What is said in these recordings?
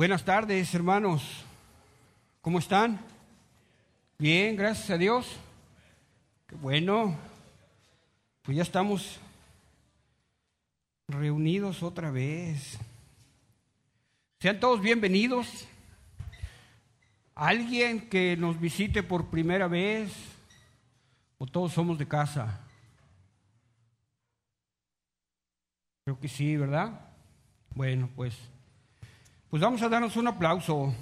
Buenas tardes, hermanos. ¿Cómo están? Bien, gracias a Dios. Qué bueno. Pues ya estamos reunidos otra vez. Sean todos bienvenidos. Alguien que nos visite por primera vez o todos somos de casa. Creo que sí, ¿verdad? Bueno, pues pues vamos a darnos un aplauso.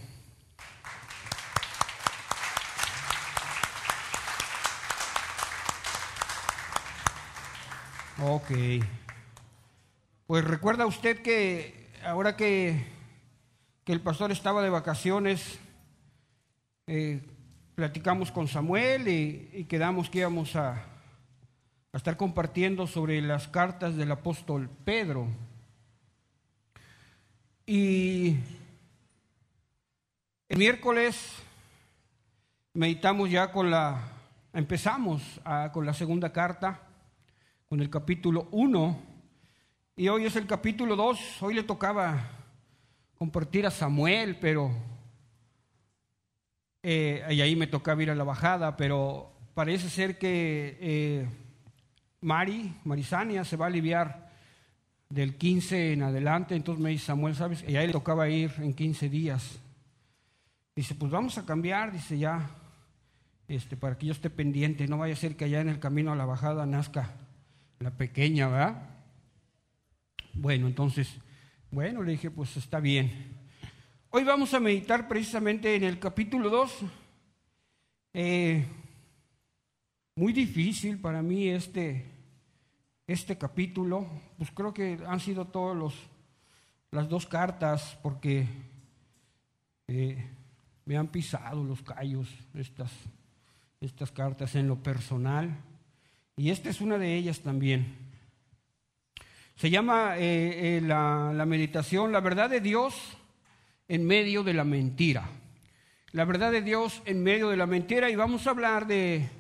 Ok. Pues recuerda usted que ahora que, que el pastor estaba de vacaciones, eh, platicamos con Samuel y, quedamos que íbamos a, a estar compartiendo sobre las cartas del apóstol Pedro. Y el miércoles meditamos ya con la, empezamos con la segunda carta, con el capítulo 1, y hoy es el capítulo 2, hoy le tocaba compartir a Samuel, pero, eh, y ahí me tocaba ir a la bajada, pero parece ser que eh, Mari, Marisania, se va a aliviar del 15 en adelante, entonces me dice Samuel, ¿sabes? Y a él le tocaba ir en 15 días. Dice, pues vamos a cambiar, dice ya, este, para que yo esté pendiente, no vaya a ser que allá en el camino a la bajada nazca la pequeña, ¿verdad? Bueno, entonces, bueno, le dije, pues está bien. Hoy vamos a meditar precisamente en el capítulo 2. Eh, muy difícil para mí este, este capítulo, pues creo que han sido todas las dos cartas porque eh, me han pisado los callos estas, estas cartas en lo personal y esta es una de ellas también. Se llama eh, eh, la, la meditación La verdad de Dios en medio de la mentira. La verdad de Dios en medio de la mentira y vamos a hablar de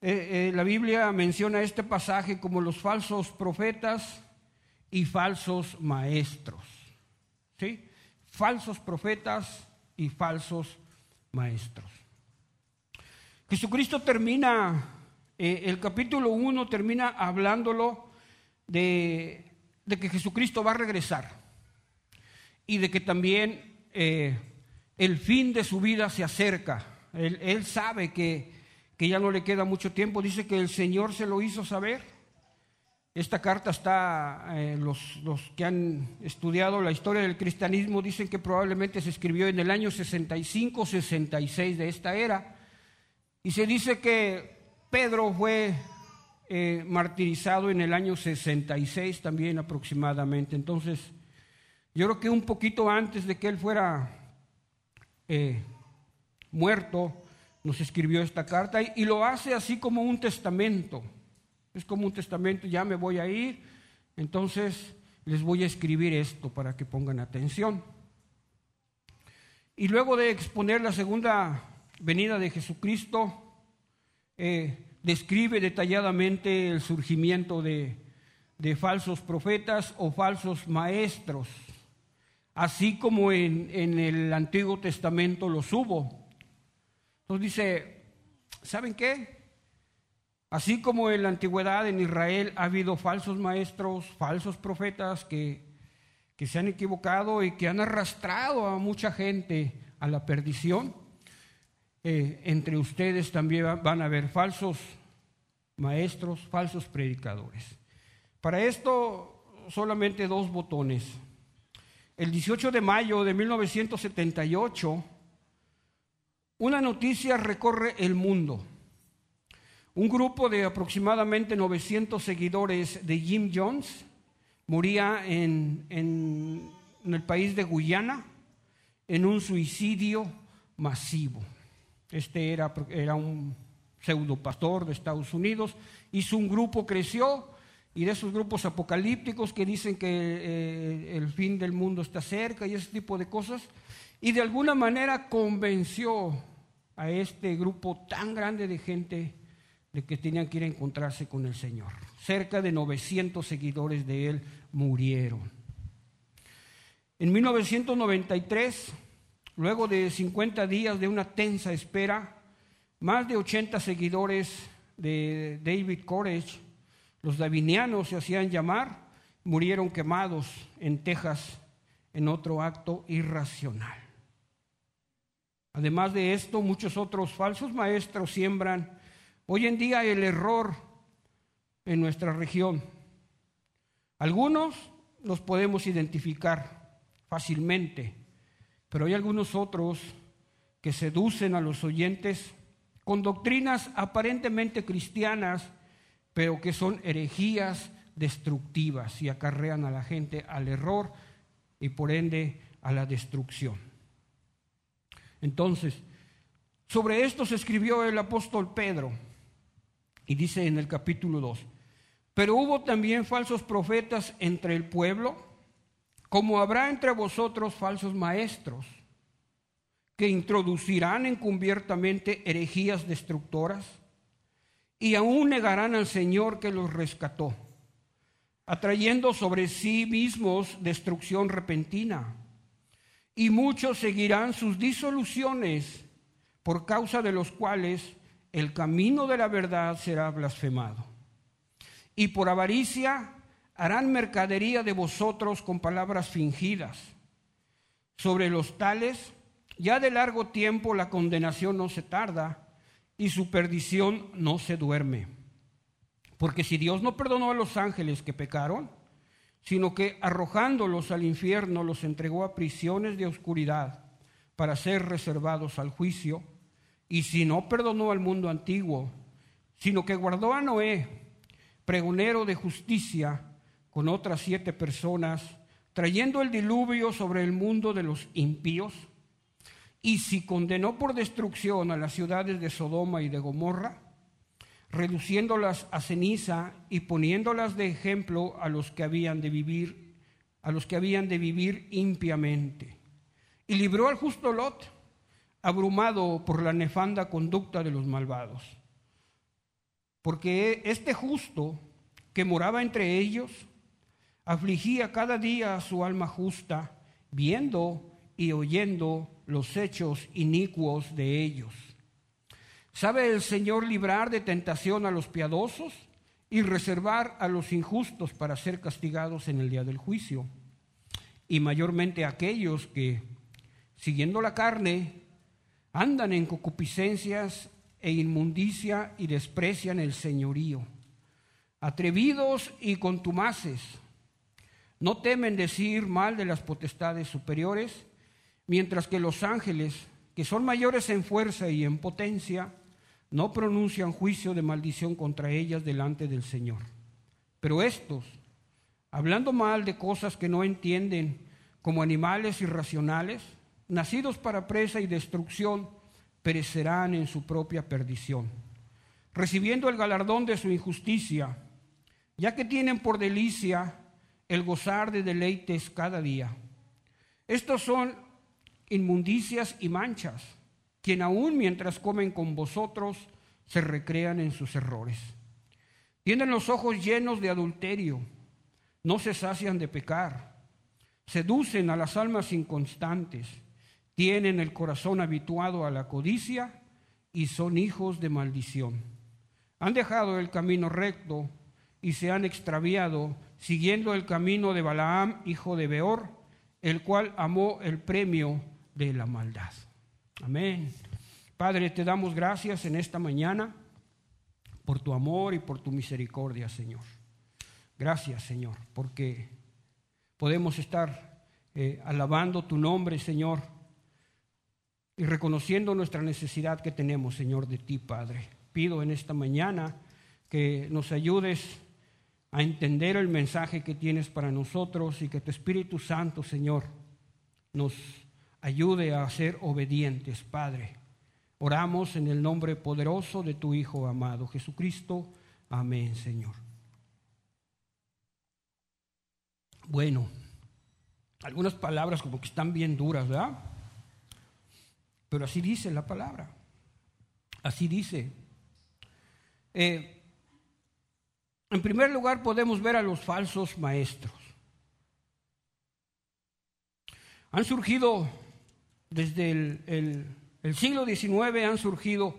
eh, eh, la Biblia menciona este pasaje como los falsos profetas y falsos maestros. ¿Sí? Falsos profetas y falsos maestros. Jesucristo termina, eh, el capítulo 1 termina hablándolo de, que Jesucristo va a regresar y de que también el fin de su vida se acerca. él sabe que que ya no le queda mucho tiempo, dice que el Señor se lo hizo saber. Esta carta está, eh, los, los, que han estudiado la historia del cristianismo dicen que probablemente se escribió en el año 65, 66 de esta era. Y se dice que Pedro fue eh, martirizado en el año 66 también aproximadamente. Entonces, yo creo que un poquito antes de que él fuera eh, muerto, nos escribió esta carta y, lo hace así como un testamento. Es como un testamento, ya me voy a ir, entonces les voy a escribir esto para que pongan atención. Y luego de exponer la segunda venida de Jesucristo, eh, describe detalladamente el surgimiento de, falsos profetas o falsos maestros, así como en, en el Antiguo Testamento los hubo. Entonces dice, ¿saben qué? Así como en la antigüedad en Israel ha habido falsos maestros, falsos profetas que, que se han equivocado y que han arrastrado a mucha gente a la perdición, eh, entre ustedes también van a haber falsos maestros, falsos predicadores. Para esto solamente dos botones. El 18 de mayo de 1978, una noticia recorre el mundo. Un grupo de aproximadamente 900 seguidores de Jim Jones moría en, el país de Guyana en un suicidio masivo. Este era, un pseudo pastor de Estados Unidos, hizo un grupo, creció, y de esos grupos apocalípticos que dicen que eh, el fin del mundo está cerca y ese tipo de cosas, y de alguna manera convenció a este grupo tan grande de gente de que tenían que ir a encontrarse con el Señor. Cerca de 900 seguidores de él murieron. En 1993, luego de 50 días de una tensa espera, más de 80 seguidores de David Courage, los davinianos se hacían llamar, murieron quemados en Texas en otro acto irracional. Además de esto, muchos otros falsos maestros siembran hoy en día el error en nuestra región. Algunos los podemos identificar fácilmente, pero hay algunos otros que seducen a los oyentes con doctrinas aparentemente cristianas, pero que son herejías destructivas y acarrean a la gente al error y por ende a la destrucción. Entonces, sobre esto se escribió el apóstol Pedro y dice en el capítulo 2, pero hubo también falsos profetas entre el pueblo, como habrá entre vosotros falsos maestros, que introducirán encubiertamente herejías destructoras y aún negarán al Señor que los rescató atrayendo sobre sí mismos destrucción repentina. Y muchos seguirán sus disoluciones, por causa de los cuales el camino de la verdad será blasfemado. Y por avaricia harán mercadería de vosotros con palabras fingidas. Sobre los tales, ya de largo tiempo la condenación no se tarda y su perdición no se duerme. Porque si Dios no perdonó a los ángeles que pecaron, sino que arrojándolos al infierno los entregó a prisiones de oscuridad para ser reservados al juicio, y si no perdonó al mundo antiguo, sino que guardó a Noé, pregonero de justicia, con otras siete personas, trayendo el diluvio sobre el mundo de los impíos, y si condenó por destrucción a las ciudades de Sodoma y de Gomorra, reduciéndolas a ceniza y poniéndolas de ejemplo a los que habían de vivir, a los que habían de vivir impiamente. Y libró al justo Lot, abrumado por la nefanda conducta de los malvados. Porque este justo que moraba entre ellos, afligía cada día su alma justa, viendo y oyendo los hechos inicuos de ellos. ¿Sabe el Señor librar de tentación a los piadosos y reservar a los injustos para ser castigados en el día del juicio? Y mayormente aquellos que, siguiendo la carne, andan en concupiscencias e inmundicia y desprecian el señorío. Atrevidos y contumaces, no temen decir mal de las potestades superiores, mientras que los ángeles, que son mayores en fuerza y en potencia, no pronuncian juicio de maldición contra ellas delante del Señor. Pero estos, hablando mal de cosas que no entienden, como animales irracionales, nacidos para presa y destrucción, perecerán en su propia perdición, recibiendo el galardón de su injusticia, ya que tienen por delicia el gozar de deleites cada día. Estos son inmundicias y manchas quien aún mientras comen con vosotros se recrean en sus errores. Tienen los ojos llenos de adulterio, no se sacian de pecar, seducen a las almas inconstantes, tienen el corazón habituado a la codicia y son hijos de maldición. Han dejado el camino recto y se han extraviado siguiendo el camino de Balaam, hijo de Beor, el cual amó el premio de la maldad. Amén. Padre, te damos gracias en esta mañana por tu amor y por tu misericordia, Señor. Gracias, Señor, porque podemos estar eh, alabando tu nombre, Señor, y reconociendo nuestra necesidad que tenemos, Señor, de ti, Padre. Pido en esta mañana que nos ayudes a entender el mensaje que tienes para nosotros y que tu Espíritu Santo, Señor, nos ayude a ser obedientes, Padre. Oramos en el nombre poderoso de tu Hijo amado Jesucristo. Amén, Señor. Bueno, algunas palabras como que están bien duras, ¿verdad? Pero así dice la palabra. Así dice. Eh, en primer lugar podemos ver a los falsos maestros. Han surgido, desde el, el siglo XIX, han surgido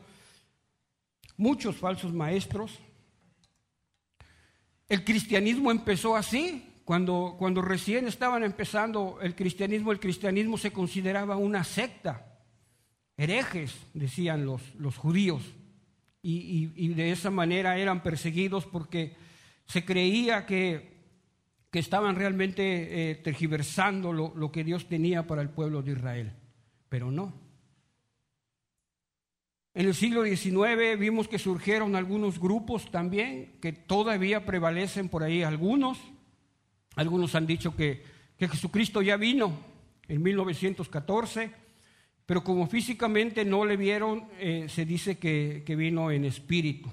muchos falsos maestros. El cristianismo empezó así, cuando, cuando recién estaban empezando el cristianismo, el cristianismo se consideraba una secta, herejes, decían los, los judíos, y, de esa manera eran perseguidos porque se creía que, que estaban realmente eh, tergiversando lo, lo que Dios tenía para el pueblo de Israel, pero no. En el siglo XIX vimos que surgieron algunos grupos también, que todavía prevalecen por ahí algunos, algunos han dicho que, Jesucristo ya vino en 1914, pero como físicamente no le vieron, eh, se dice que, vino en espíritu.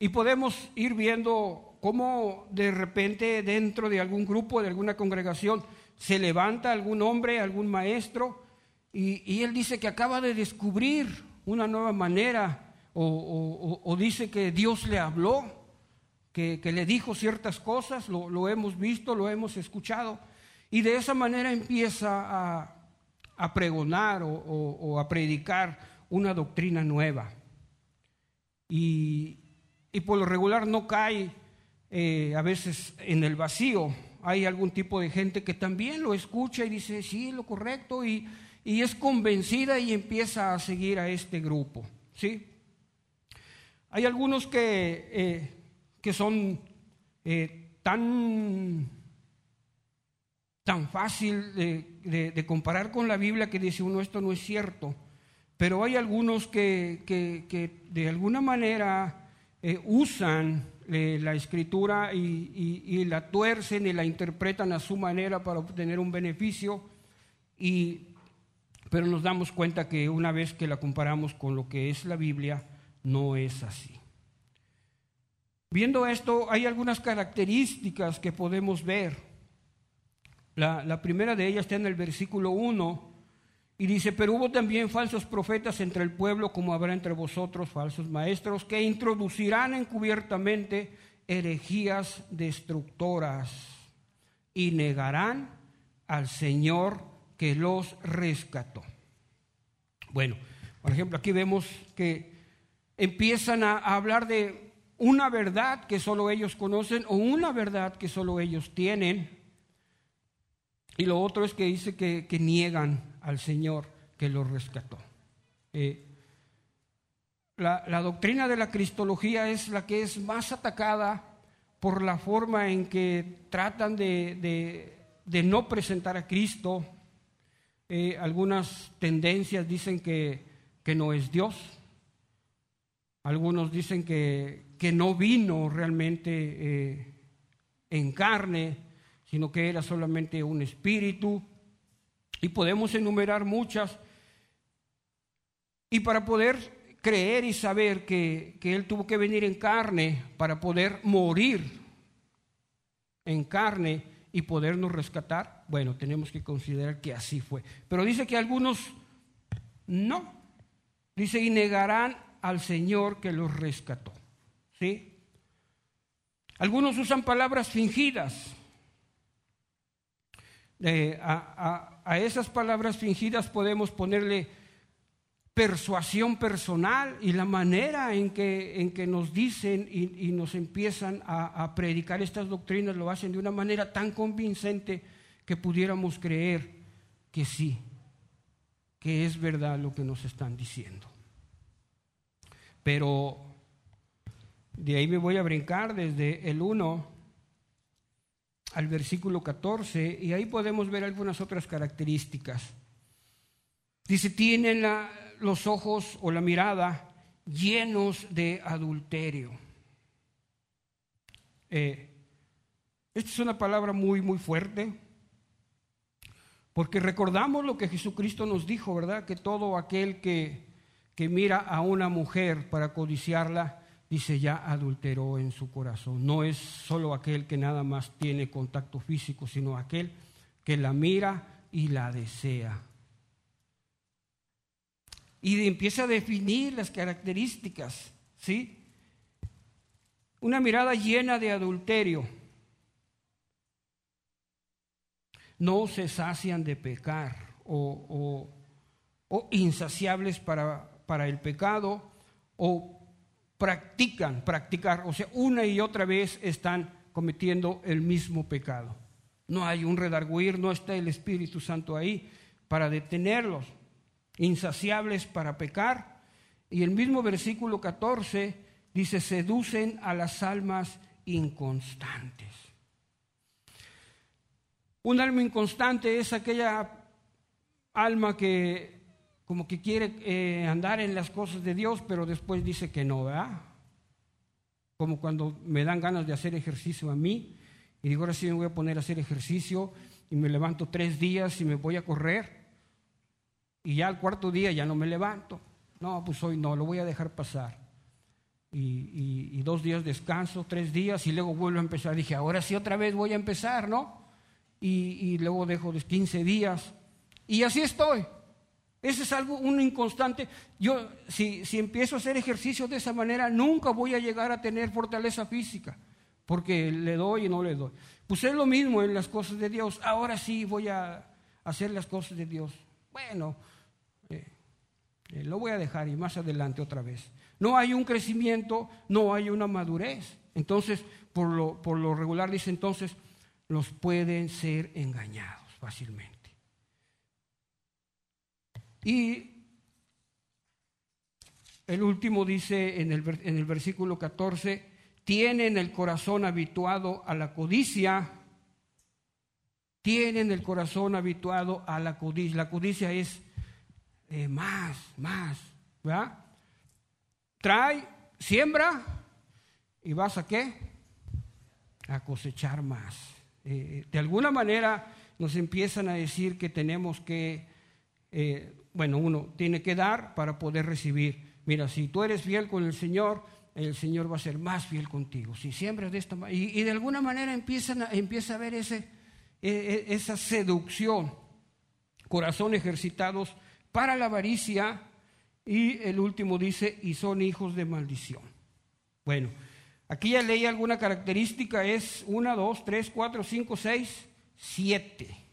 Y podemos ir viendo cómo de repente dentro de algún grupo, de alguna congregación, se levanta algún hombre, algún maestro, y, él dice que acaba de descubrir una nueva manera, o dice que Dios le habló, que, le dijo ciertas cosas, lo, hemos visto, lo hemos escuchado, y de esa manera empieza a, pregonar o, a predicar una doctrina nueva. Y, por lo regular no cae eh, a veces en el vacío. Hay algún tipo de gente que también lo escucha y dice, sí, lo correcto, y, es convencida y empieza a seguir a este grupo. ¿sí? Hay algunos que eh, que son eh, tan, tan fácil de, comparar con la Biblia que dice uno esto no es cierto, pero hay algunos que, de alguna manera eh, usan eh, la escritura y, la tuercen y la interpretan a su manera para obtener un beneficio, y, pero nos damos cuenta que una vez que la comparamos con lo que es la Biblia, no es así. Viendo esto, hay algunas características que podemos ver. La, primera de ellas está en el versículo 1 y dice, pero hubo también falsos profetas entre el pueblo, como habrá entre vosotros falsos maestros, que introducirán encubiertamente herejías destructoras y negarán al Señor que los rescató. Bueno, por ejemplo, aquí vemos que empiezan a hablar de una verdad que solo ellos conocen o una verdad que solo ellos tienen. Y lo otro es que dice que, niegan al Señor que los rescató. Eh, la, doctrina de la cristología es la que es más atacada por la forma en que tratan de, no presentar a Cristo. Eh, algunas tendencias dicen que, no es Dios. Algunos dicen que, que no vino realmente eh, en carne, sino que era solamente un espíritu. Y podemos enumerar muchas. Y para poder creer y saber que, que Él tuvo que venir en carne para poder morir en carne y podernos rescatar, bueno, tenemos que considerar que así fue. Pero dice que algunos no. Dice, y negarán al Señor que los rescató. ¿Sí? Algunos usan palabras fingidas. a, esas palabras fingidas podemos ponerle persuasión personal y la manera en que, en que nos dicen y, nos empiezan a, a, predicar estas doctrinas lo hacen de una manera tan convincente que pudiéramos creer que sí, que es verdad lo que nos están diciendo. Pero de ahí me voy a brincar desde el 1 al versículo 14 y ahí podemos ver algunas otras características. Dice, tienen los ojos o la mirada llenos de adulterio. Eh, esta es una palabra muy, muy fuerte, porque recordamos lo que Jesucristo nos dijo, ¿verdad? Que todo aquel que, que mira a una mujer para codiciarla, dice, ya adulteró en su corazón. No es solo aquel que nada más tiene contacto físico, sino aquel que la mira y la desea. Y empieza a definir las características, ¿sí? Una mirada llena de adulterio. no se sacian de pecar o, insaciables para, para el pecado o practican, practicar, o sea, una y otra vez están cometiendo el mismo pecado. No hay un redarguir, no está el Espíritu Santo ahí para detenerlos, insaciables para pecar. Y el mismo versículo 14 dice, seducen a las almas inconstantes. Un alma inconstante es aquella alma que como que quiere eh, andar en las cosas de Dios, pero después dice que no, ¿verdad? Como cuando me dan ganas de hacer ejercicio a mí, y digo, ahora sí me voy a poner a hacer ejercicio, y me levanto tres días y me voy a correr, y ya al cuarto día ya no me levanto. No, pues hoy no, lo voy a dejar pasar. Y, y dos días descanso, tres días, y luego vuelvo a empezar. Dije, ahora sí otra vez voy a empezar, ¿no? Y, luego dejo 15 días, y así estoy. Ese es algo, un inconstante. Yo, si, si empiezo a hacer ejercicio de esa manera, nunca voy a llegar a tener fortaleza física, porque le doy y no le doy. Pues es lo mismo en las cosas de Dios. Ahora sí voy a hacer las cosas de Dios. Bueno, eh, eh, lo voy a dejar y más adelante otra vez. No hay un crecimiento, no hay una madurez. Entonces, por lo, por lo regular dice entonces, los pueden ser engañados fácilmente. Y el último dice en el, en el versículo 14, tienen el corazón habituado a la codicia, tienen el corazón habituado a la codicia. La codicia es eh, más, más, ¿verdad? Trae, siembra y vas a qué? A cosechar más. Eh, de alguna manera nos empiezan a decir que tenemos que eh, bueno, uno tiene que dar para poder recibir. Mira, si tú eres fiel con el Señor, el Señor va a ser más fiel contigo. Si siembras de esta manera, y, de alguna manera empiezan empieza a ver ese, e, e, esa seducción, corazón ejercitados para la avaricia, y el último dice, y son hijos de maldición. Bueno, aquí ya leí alguna característica, es una, dos, tres, cuatro, cinco, seis, siete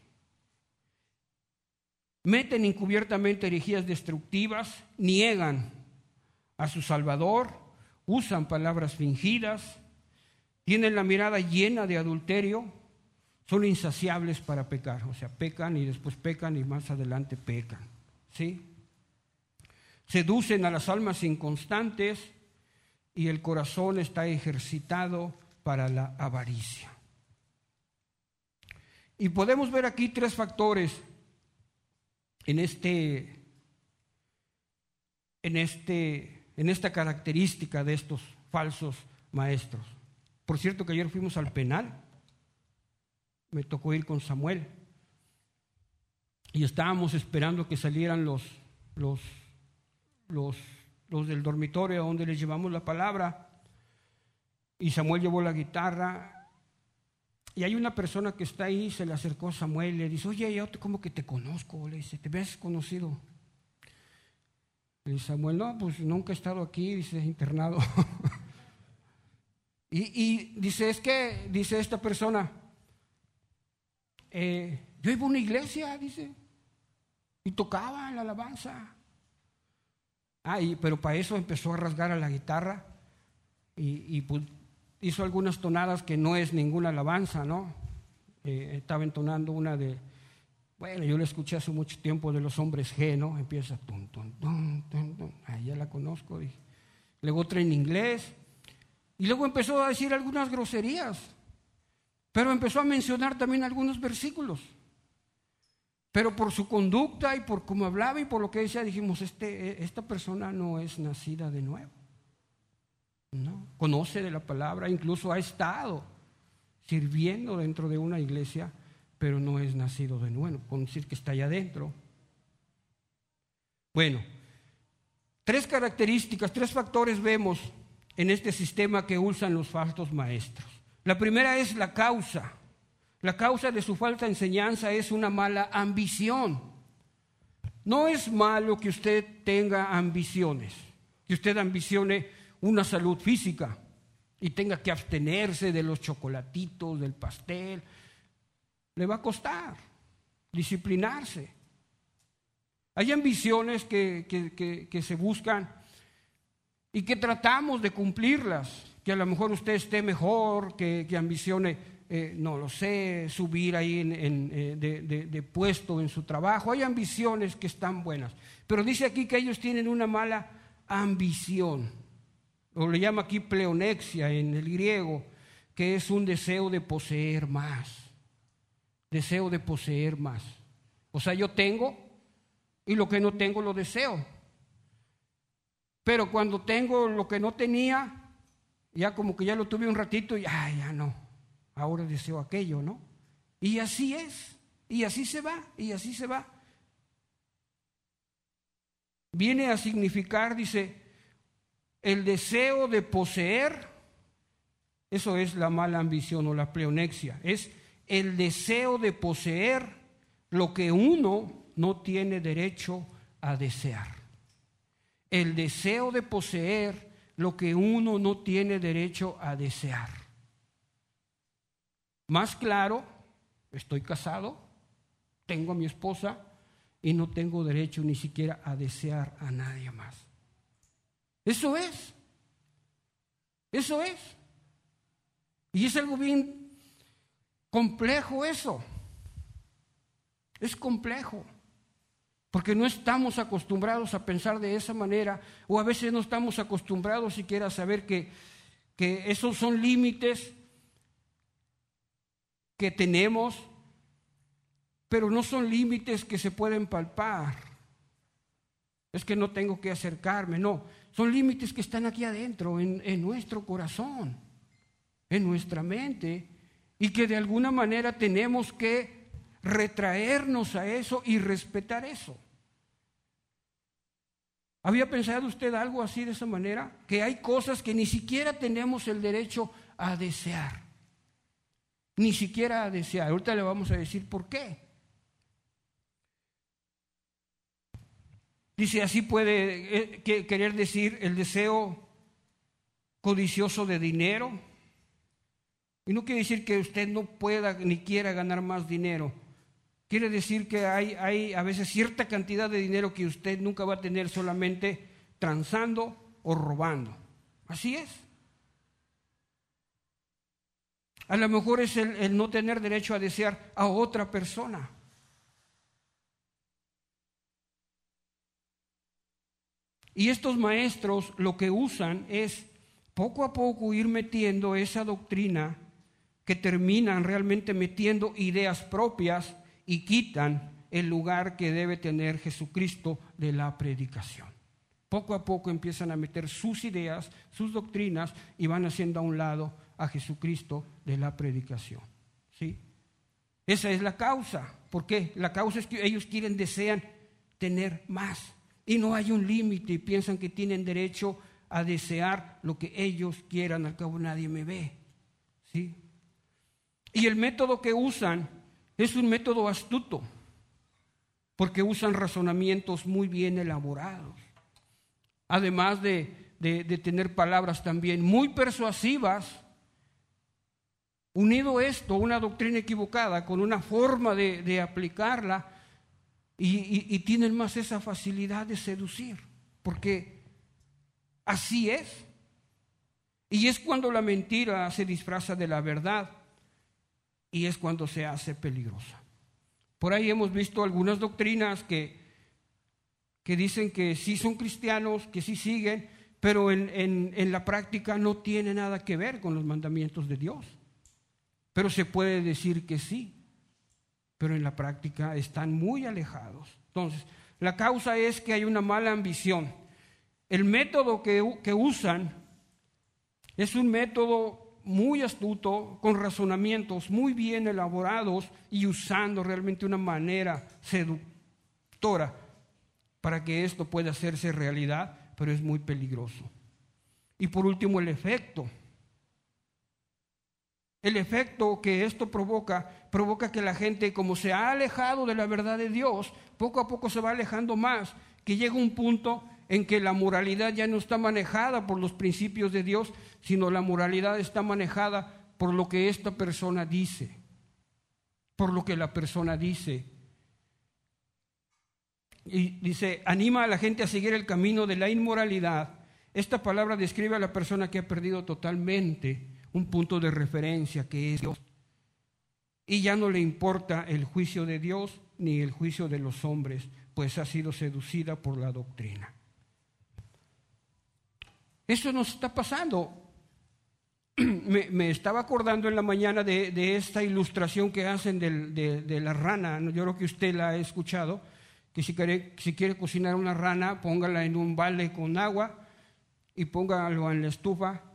meten encubiertamente herejías destructivas, niegan a su Salvador, usan palabras fingidas, tienen la mirada llena de adulterio, son insaciables para pecar, o sea, pecan y después pecan y más adelante pecan, ¿sí? Seducen a las almas inconstantes y el corazón está ejercitado para la avaricia. Y podemos ver aquí tres factores en, este, en, este, en esta característica de estos falsos maestros. Por cierto que ayer fuimos al penal, me tocó ir con Samuel. Y estábamos esperando que salieran los, los, los, los del dormitorio donde les llevamos la palabra. Y Samuel llevó la guitarra y hay una persona que está ahí, se le acercó Samuel y le dice, oye, yo como que te conozco, le dice, ¿te ves conocido? Y Samuel, no, pues nunca he estado aquí, dice, internado. y, dice, es que, dice esta persona, eh, yo iba a una iglesia, dice, y tocaba la alabanza. Ah, pero para eso empezó a rasgar a la guitarra y, y pues, hizo algunas tonadas que no es ninguna alabanza, ¿no? Eh, estaba entonando una de, bueno, yo la escuché hace mucho tiempo de los hombres G, ¿no? Empieza, tum, tum, tum, tum, ahí ya la conozco. Dije. Luego otra en inglés. Y luego empezó a decir algunas groserías. Pero empezó a mencionar también algunos versículos. Pero por su conducta y por cómo hablaba y por lo que decía, dijimos, este, esta persona no es nacida de nuevo. No, conoce de la palabra, incluso ha estado sirviendo dentro de una iglesia, pero no es nacido de nuevo, con decir que está allá adentro. Bueno, tres características, tres factores vemos en este sistema que usan los falsos maestros. La primera es la causa. La causa de su falsa enseñanza es una mala ambición. No es malo que usted tenga ambiciones, que usted ambicione una salud física y tenga que abstenerse de los chocolatitos, del pastel, le va a costar. disciplinarse. Hay ambiciones que, se buscan y que tratamos de cumplirlas, que a lo mejor usted esté mejor, que, ambicione, eh, no lo sé, subir ahí en, eh, de puesto en su trabajo. Hay ambiciones que están buenas, pero dice aquí que ellos tienen una mala ambición, o le llama aquí pleonexia en el griego, que es un deseo de poseer más, deseo de poseer más. O sea, yo tengo y lo que no tengo lo deseo. Pero cuando tengo lo que no tenía, ya como que ya lo tuve un ratito y ya no, ahora deseo aquello, ¿no? Y así es, y así se va, y así se va. Viene a significar, dice, el deseo de poseer, eso es la mala ambición o la pleonexia, es el deseo de poseer lo que uno no tiene derecho a desear. El deseo de poseer lo que uno no tiene derecho a desear. Más claro, estoy casado, tengo a mi esposa y no tengo derecho ni siquiera a desear a nadie más. Eso es. Eso es. Y es algo bien complejo eso. Es complejo porque no estamos acostumbrados a pensar de esa manera, o a veces no estamos acostumbrados siquiera a saber que, que esos son límites que tenemos, pero no son límites que se pueden palpar. Es que no tengo que acercarme, no, son límites que están aquí adentro, en, nuestro corazón, en nuestra mente, y que de alguna manera tenemos que retraernos a eso y respetar eso. ¿Había pensado usted algo así de esa manera? Que hay cosas que ni siquiera tenemos el derecho a desear. Ni siquiera a desear. Ahorita le vamos a decir por qué. Dice, así puede eh, querer decir el deseo codicioso de dinero. Y no quiere decir que usted no pueda ni quiera ganar más dinero. Quiere decir que hay, hay a veces cierta cantidad de dinero que usted nunca va a tener solamente transando o robando. Así es. A lo mejor es el, el, no tener derecho a desear a otra persona. Y estos maestros lo que usan es poco a poco ir metiendo esa doctrina que terminan realmente metiendo ideas propias y quitan el lugar que debe tener Jesucristo de la predicación. Poco a poco empiezan a meter sus ideas, sus doctrinas y van haciendo a un lado a Jesucristo de la predicación. ¿Sí? Esa es la causa. ¿Por qué? La causa es que ellos quieren, desean tener más. Y no hay un límite y piensan que tienen derecho a desear lo que ellos quieran. Al cabo nadie me ve. ¿Sí? Y el método que usan es un método astuto, porque usan razonamientos muy bien elaborados, además de, tener palabras también muy persuasivas. Unido esto, una doctrina equivocada, con una forma de, aplicarla, y, tienen más esa facilidad de seducir, porque así es. Y es cuando la mentira se disfraza de la verdad y es cuando se hace peligrosa. Por ahí hemos visto algunas doctrinas que, que dicen que sí son cristianos, que sí siguen, pero en, en, la práctica no tiene nada que ver con los mandamientos de Dios. Pero se puede decir que sí, pero en la práctica están muy alejados. Entonces, la causa es que hay una mala ambición. El método que, que usan es un método muy astuto, con razonamientos muy bien elaborados y usando realmente una manera seductora para que esto pueda hacerse realidad, pero es muy peligroso. Y por último, el efecto. El efecto que esto provoca, provoca que la gente, como se ha alejado de la verdad de Dios, poco a poco se va alejando más, que llega un punto en que la moralidad ya no está manejada por los principios de Dios, sino la moralidad está manejada por lo que esta persona dice, por lo que la persona dice. y dice, anima a la gente a seguir el camino de la inmoralidad. Esta palabra describe a la persona que ha perdido totalmente un punto de referencia que es Dios. Y ya no le importa el juicio de Dios ni el juicio de los hombres, pues ha sido seducida por la doctrina. Eso nos está pasando. Me, estaba acordando en la mañana de, esta ilustración que hacen de, la rana. Yo creo que usted la ha escuchado. Que si quiere, si quiere cocinar una rana, póngala en un balde con agua y póngalo en la estufa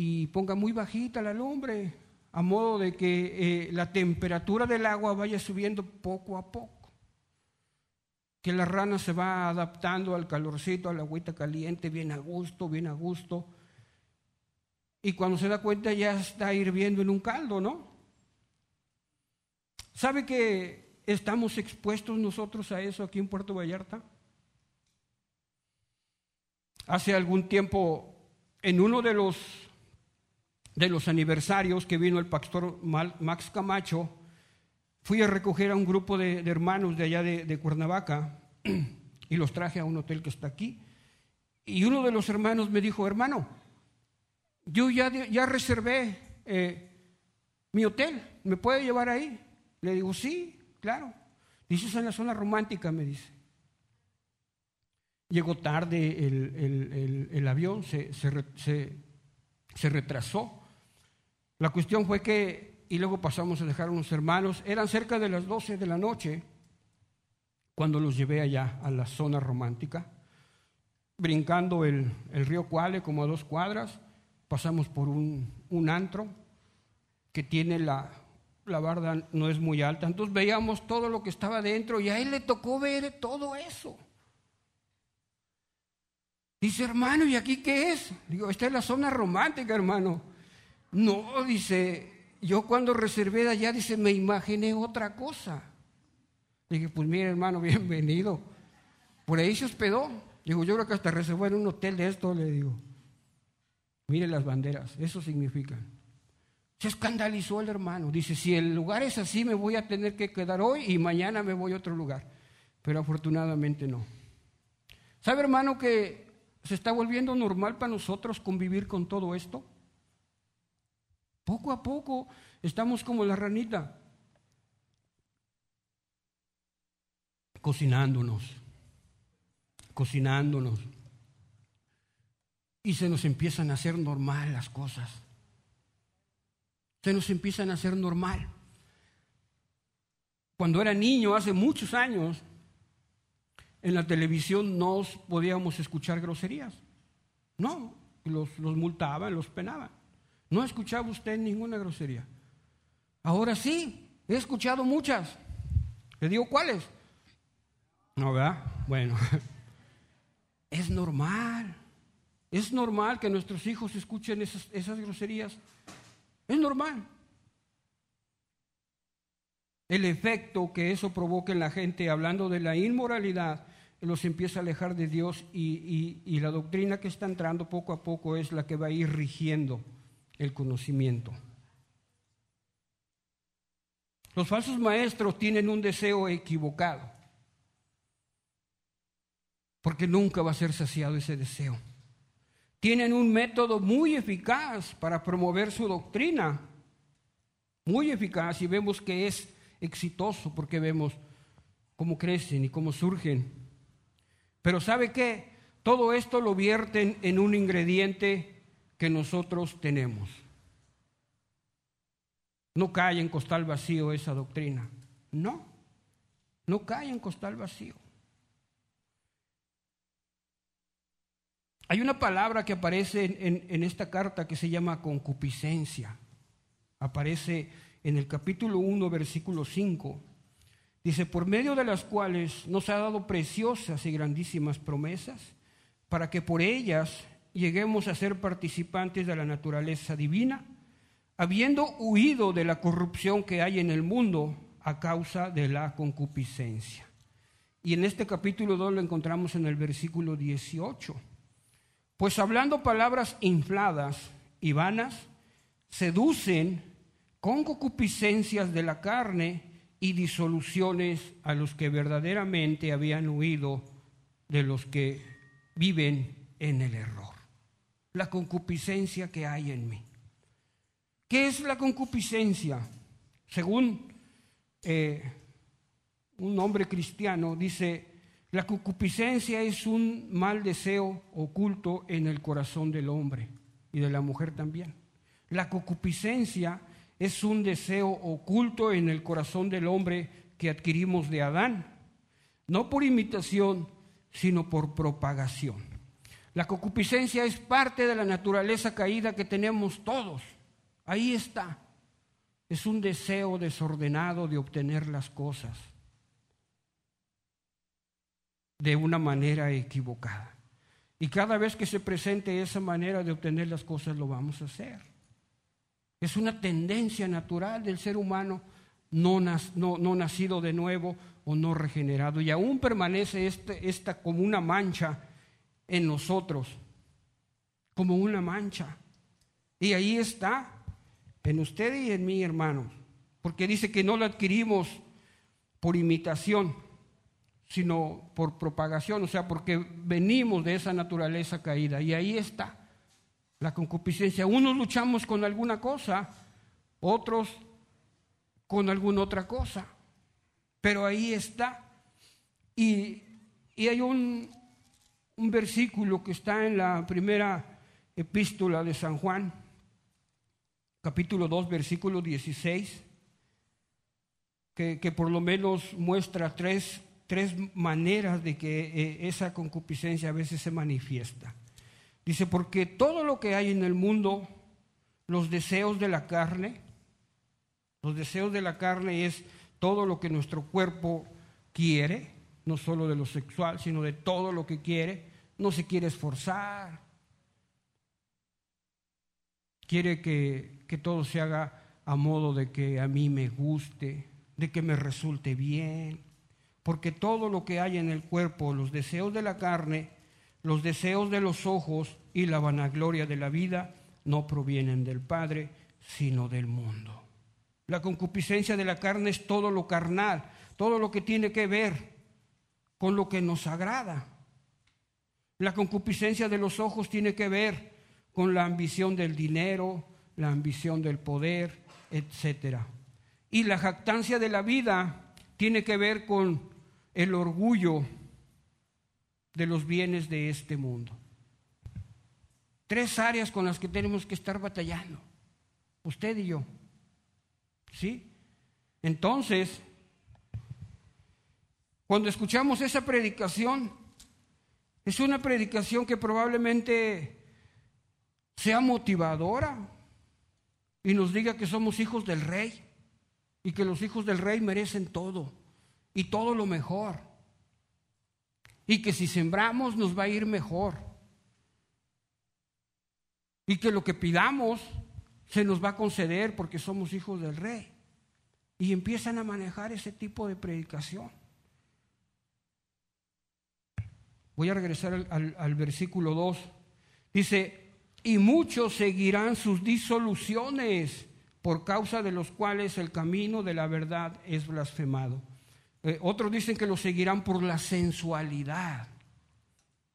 y ponga muy bajita la lumbre, a modo de que eh, la temperatura del agua vaya subiendo poco a poco que la rana se va adaptando al calorcito, a la agüita caliente, bien a gusto, bien a gusto. Y cuando se da cuenta ya está hirviendo en un caldo, ¿no? ¿Sabe que estamos expuestos nosotros a eso aquí en Puerto Vallarta? Hace algún tiempo, en uno de los, de los aniversarios que vino el pastor Max Camacho, fui a recoger a un grupo de, hermanos de allá de, Cuernavaca y los traje a un hotel que está aquí. Y uno de los hermanos me dijo, hermano, yo ya, reservé eh, mi hotel, ¿me puede llevar ahí? Le digo, sí, claro. Dice, es en la zona romántica, me dice. Llegó tarde el, avión, se retrasó. La cuestión fue que y luego pasamos a dejar a unos hermanos. Eran cerca de las 12 de la noche cuando los llevé allá a la zona romántica, brincando el, río Cuale como a dos cuadras, pasamos por un, antro que tiene la, la barda no es muy alta, entonces veíamos todo lo que estaba dentro y a él le tocó ver todo eso. Dice, hermano, ¿y aquí qué es? Digo, esta es la zona romántica, hermano. No, dice, yo cuando reservé de allá, dice, me imaginé otra cosa. Dije, pues mire hermano, bienvenido. Por ahí se hospedó. Digo, yo creo que hasta reservó en un hotel de esto, le digo. Mire las banderas, eso significa. Se escandalizó el hermano. Dice, si el lugar es así, me voy a tener que quedar hoy y mañana me voy a otro lugar. Pero afortunadamente no. ¿Sabe hermano que se está volviendo normal para nosotros convivir con todo esto? Poco a poco estamos como la ranita, cocinándonos, cocinándonos. Y se nos empiezan a hacer normal las cosas. Se nos empiezan a hacer normal. Cuando era niño, hace muchos años, en la televisión no podíamos escuchar groserías. No, los, los multaban, los penaban. No escuchaba usted ninguna grosería. Ahora sí, he escuchado muchas. ¿Le digo cuáles? No, ¿verdad? Bueno, es normal. Es normal que nuestros hijos escuchen esas, groserías. Es normal. El efecto que eso provoca en la gente, hablando de la inmoralidad, los empieza a alejar de Dios y, y la doctrina que está entrando poco a poco es la que va a ir rigiendo el conocimiento. Los falsos maestros tienen un deseo equivocado, porque nunca va a ser saciado ese deseo. Tienen un método muy eficaz para promover su doctrina, muy eficaz, y vemos que es exitoso porque vemos cómo crecen y cómo surgen. Pero ¿sabe qué? Todo esto lo vierten en un ingrediente que nosotros tenemos. No cae en costal vacío esa doctrina. No, no cae en costal vacío. Hay una palabra que aparece en, en, esta carta que se llama concupiscencia. Aparece en el capítulo 1, versículo 5. Dice, por medio de las cuales nos ha dado preciosas y grandísimas promesas, para que por ellas lleguemos a ser participantes de la naturaleza divina, habiendo huido de la corrupción que hay en el mundo a causa de la concupiscencia. Y en este capítulo 2 lo encontramos en el versículo 18. Pues hablando palabras infladas y vanas, seducen con concupiscencias de la carne y disoluciones a los que verdaderamente habían huido de los que viven en el error. La concupiscencia que hay en mí. ¿Qué es la concupiscencia? Según eh, un hombre cristiano, dice, la concupiscencia es un mal deseo oculto en el corazón del hombre y de la mujer también. La concupiscencia es un deseo oculto en el corazón del hombre que adquirimos de Adán, no por imitación, sino por propagación. La concupiscencia es parte de la naturaleza caída que tenemos todos. Ahí está. Es un deseo desordenado de obtener las cosas de una manera equivocada. Y cada vez que se presente esa manera de obtener las cosas, lo vamos a hacer. Es una tendencia natural del ser humano no, nacido de nuevo o no regenerado. Y aún permanece este, esta como una mancha en nosotros, como una mancha. Y ahí está, en usted y en mí, hermanos, porque dice que no lo adquirimos por imitación, sino por propagación, o sea, porque venimos de esa naturaleza caída. Y ahí está la concupiscencia. Unos luchamos con alguna cosa, otros con alguna otra cosa, pero ahí está. Y, hay un, un versículo que está en la primera epístola de San Juan, capítulo 2, versículo 16, que, que por lo menos muestra tres, tres maneras de que eh, esa concupiscencia a veces se manifiesta. Dice, porque todo lo que hay en el mundo, los deseos de la carne, los deseos de la carne es todo lo que nuestro cuerpo quiere, no solo de lo sexual, sino de todo lo que quiere, no se quiere esforzar, quiere que, que todo se haga a modo de que a mí me guste, de que me resulte bien, porque todo lo que hay en el cuerpo, los deseos de la carne, los deseos de los ojos y la vanagloria de la vida no provienen del Padre, sino del mundo. La concupiscencia de la carne es todo lo carnal, todo lo que tiene que ver con lo que nos agrada. La concupiscencia de los ojos tiene que ver con la ambición del dinero, la ambición del poder, etc. Y la jactancia de la vida tiene que ver con el orgullo de los bienes de este mundo. Tres áreas con las que tenemos que estar batallando, usted y yo. ¿Sí? Entonces, cuando escuchamos esa predicación, es una predicación que probablemente sea motivadora y nos diga que somos hijos del rey y que los hijos del rey merecen todo y todo lo mejor y que si sembramos nos va a ir mejor. Y que lo que pidamos se nos va a conceder porque somos hijos del rey. Y empiezan a manejar ese tipo de predicación. Voy a regresar al, versículo 2. Dice, y muchos seguirán sus disoluciones por causa de los cuales el camino de la verdad es blasfemado. Eh, otros dicen que lo seguirán por la sensualidad.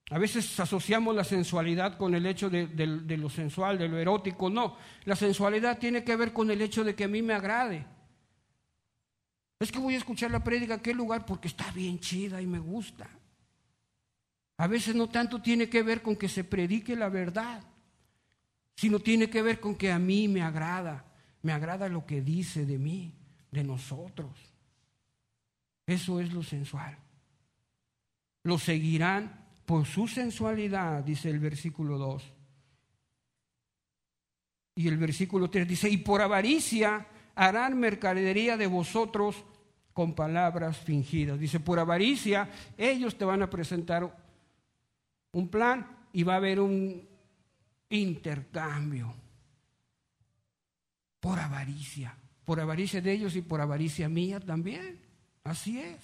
A veces asociamos la sensualidad con el hecho de, lo sensual, de lo erótico. No, la sensualidad tiene que ver con el hecho de que a mí me agrade. Es que voy a escuchar la prédica, ¿qué lugar? Porque está bien chida y me gusta. A veces no tanto tiene que ver con que se predique la verdad, sino tiene que ver con que a mí me agrada, me agrada lo que dice de mí, de nosotros. Eso es lo sensual. Lo seguirán por su sensualidad, dice el versículo 2. Y el versículo 3 dice, y por avaricia harán mercadería de vosotros con palabras fingidas. Dice, por avaricia ellos te van a presentar un plan y va a haber un intercambio. Por avaricia. Por avaricia de ellos y por avaricia mía también. Así es,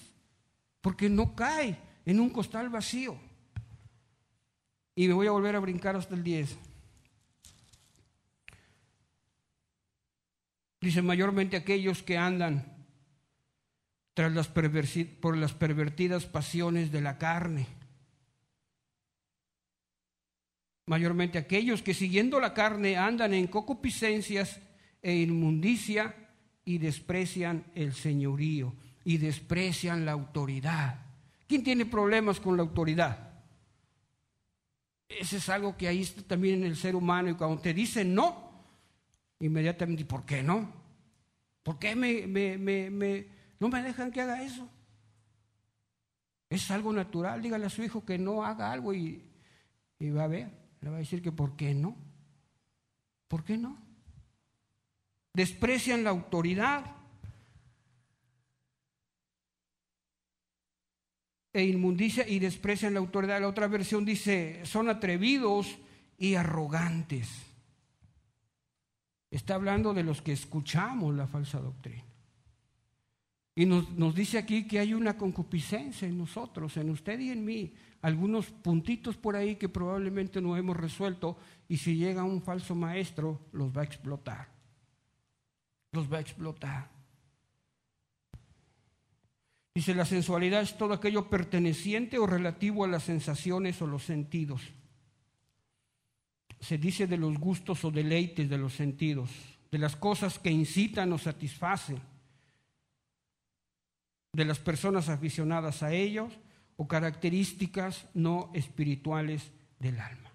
porque no cae en un costal vacío. Y me voy a volver a brincar hasta el 10. Dice mayormente aquellos que andan tras las por las pervertidas pasiones de la carne. Mayormente aquellos que siguiendo la carne andan en concupiscencias e inmundicia y desprecian el señorío y desprecian la autoridad. ¿Quién tiene problemas con la autoridad? Ese es algo que ahí está también en el ser humano y cuando te dicen no, inmediatamente, ¿por qué no? ¿Por qué me, no me dejan que haga eso? Es algo natural, dígale a su hijo que no haga algo y, y va a ver, le va a decir que ¿por qué no? ¿Por qué no? Desprecian la autoridad e inmundicia y desprecian la autoridad. La otra versión dice, son atrevidos y arrogantes. Está hablando de los que escuchamos la falsa doctrina. Y nos, nos, dice aquí que hay una concupiscencia en nosotros, en usted y en mí, algunos puntitos por ahí que probablemente no hemos resuelto y si llega un falso maestro los va a explotar. Los va a explotar. Dice, la sensualidad es todo aquello perteneciente o relativo a las sensaciones o los sentidos. Se dice de los gustos o deleites de los sentidos, de las cosas que incitan o satisfacen, de las personas aficionadas a ellos o características no espirituales del alma.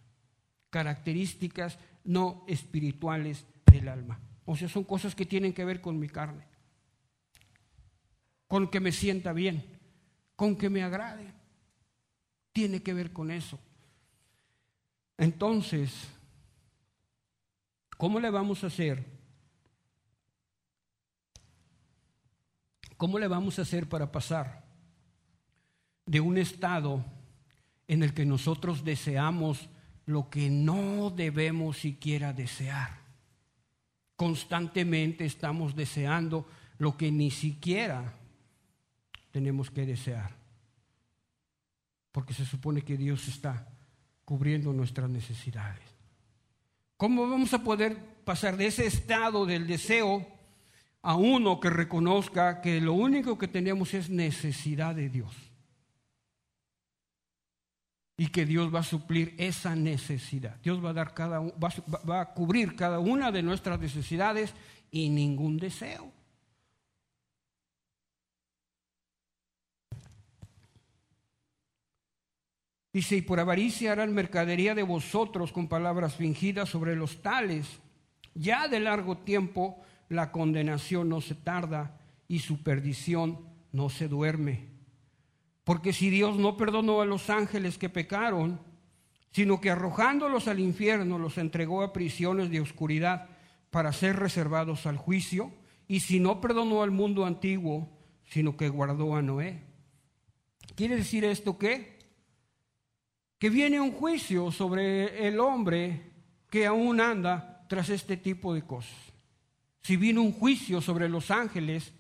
Características no espirituales del alma. O sea, son cosas que tienen que ver con mi carne con que me sienta bien, con que me agrade. Tiene que ver con eso. Entonces, ¿cómo le vamos a hacer? ¿Cómo le vamos a hacer para pasar de un estado en el que nosotros deseamos lo que no debemos siquiera desear? Constantemente estamos deseando lo que ni siquiera tenemos que desear. Porque se supone que Dios está cubriendo nuestras necesidades. ¿Cómo vamos a poder pasar de ese estado del deseo a uno que reconozca que lo único que tenemos es necesidad de Dios? Y que Dios va a suplir esa necesidad. Dios va a dar cada va, a cubrir cada una de nuestras necesidades y ningún deseo. Dice, y por avaricia harán mercadería de vosotros con palabras fingidas sobre los tales. Ya de largo tiempo la condenación no se tarda y su perdición no se duerme. Porque si Dios no perdonó a los ángeles que pecaron, sino que arrojándolos al infierno los entregó a prisiones de oscuridad para ser reservados al juicio, y si no perdonó al mundo antiguo, sino que guardó a Noé. ¿Quiere decir esto qué? que viene un juicio sobre el hombre que aún anda tras este tipo de cosas. Si viene un juicio sobre los ángeles,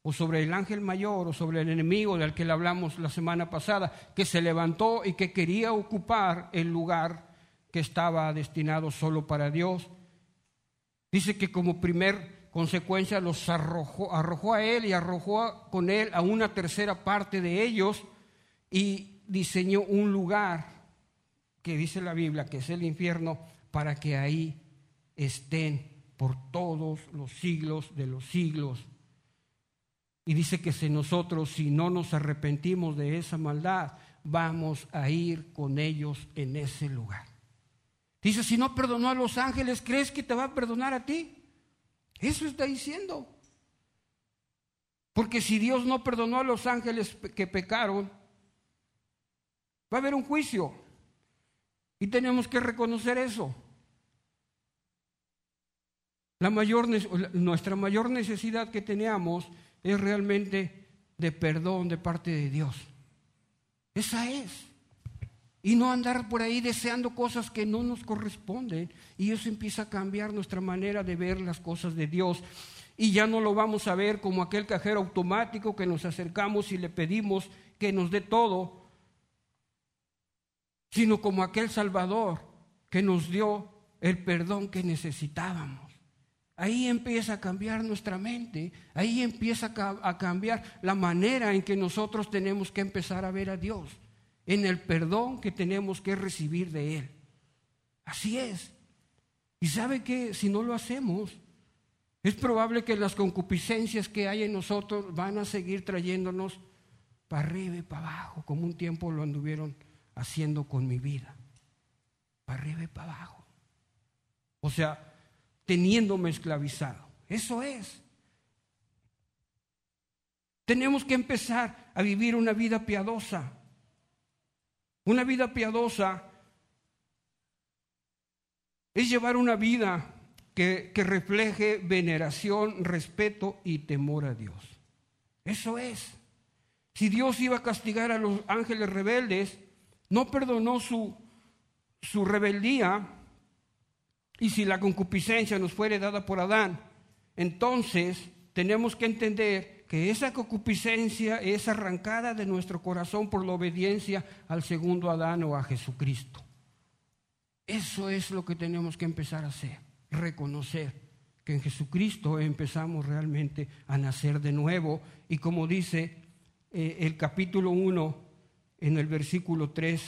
o sobre el ángel mayor, o sobre el enemigo del que le hablamos la semana pasada, que se levantó y que quería ocupar el lugar que estaba destinado solo para Dios. Dice que como primer consecuencia los arrojó, arrojó a él y arrojó con él a una tercera parte de ellos y diseñó un lugar que dice la Biblia que es el infierno para que ahí estén por todos los siglos de los siglos. Y dice que si nosotros, si no nos arrepentimos de esa maldad, vamos a ir con ellos en ese lugar. Dice, si no perdonó a los ángeles, ¿crees que te va a perdonar a ti? Eso está diciendo. Porque si Dios no perdonó a los ángeles que pecaron, Va a haber un juicio. Y tenemos que reconocer eso. La mayor, nuestra mayor necesidad que tenemos es realmente de perdón de parte de Dios. Esa es. Y no andar por ahí deseando cosas que no nos corresponden. Y eso empieza a cambiar nuestra manera de ver las cosas de Dios. Y ya no lo vamos a ver como aquel cajero automático que nos acercamos y le pedimos que nos dé todo, sino como aquel Salvador que nos dio el perdón que necesitábamos. Ahí empieza a cambiar nuestra mente, ahí empieza a cambiar la manera en que nosotros tenemos que empezar a ver a Dios, en el perdón que tenemos que recibir de Él. Así es. Y sabe que si no lo hacemos, es probable que las concupiscencias que hay en nosotros van a seguir trayéndonos para arriba y para abajo, como un tiempo lo anduvieron haciendo con mi vida. Para arriba y para abajo. O sea, teniéndome esclavizado. Eso es. Tenemos que empezar a vivir una vida piadosa. Una vida piadosa es llevar una vida que, que, refleje veneración, respeto y temor a Dios. Eso es. Si Dios iba a castigar a los ángeles rebeldes, no perdonó su, su rebeldía y si la concupiscencia nos fuere dada por Adán, entonces tenemos que entender que esa concupiscencia es arrancada de nuestro corazón por la obediencia al segundo Adán o a Jesucristo. Eso es lo que tenemos que empezar a hacer, reconocer que en Jesucristo empezamos realmente a nacer de nuevo y como dice eh, el capítulo 1 en el versículo 3,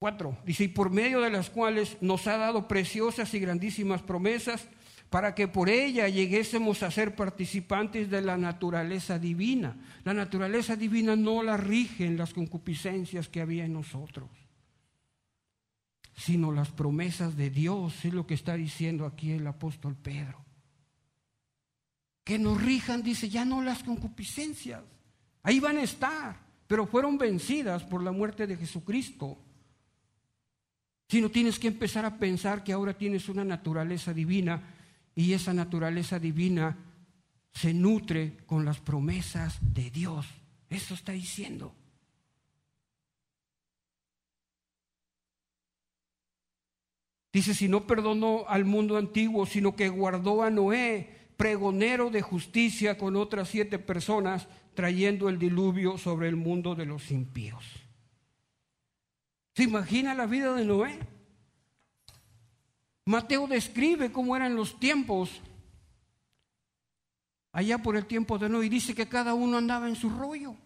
Cuatro, dice, y por medio de las cuales nos ha dado preciosas y grandísimas promesas para que por ella lleguésemos a ser participantes de la naturaleza divina. La naturaleza divina no la rigen las concupiscencias que había en nosotros, sino las promesas de Dios, es lo que está diciendo aquí el apóstol Pedro. Que nos rijan, dice, ya no las concupiscencias, ahí van a estar, pero fueron vencidas por la muerte de Jesucristo sino tienes que empezar a pensar que ahora tienes una naturaleza divina y esa naturaleza divina se nutre con las promesas de Dios. Eso está diciendo. Dice, si no perdonó al mundo antiguo, sino que guardó a Noé, pregonero de justicia con otras siete personas, trayendo el diluvio sobre el mundo de los impíos. ¿Se imagina la vida de Noé? Mateo describe cómo eran los tiempos allá por el tiempo de Noé y dice que cada uno andaba en su rollo.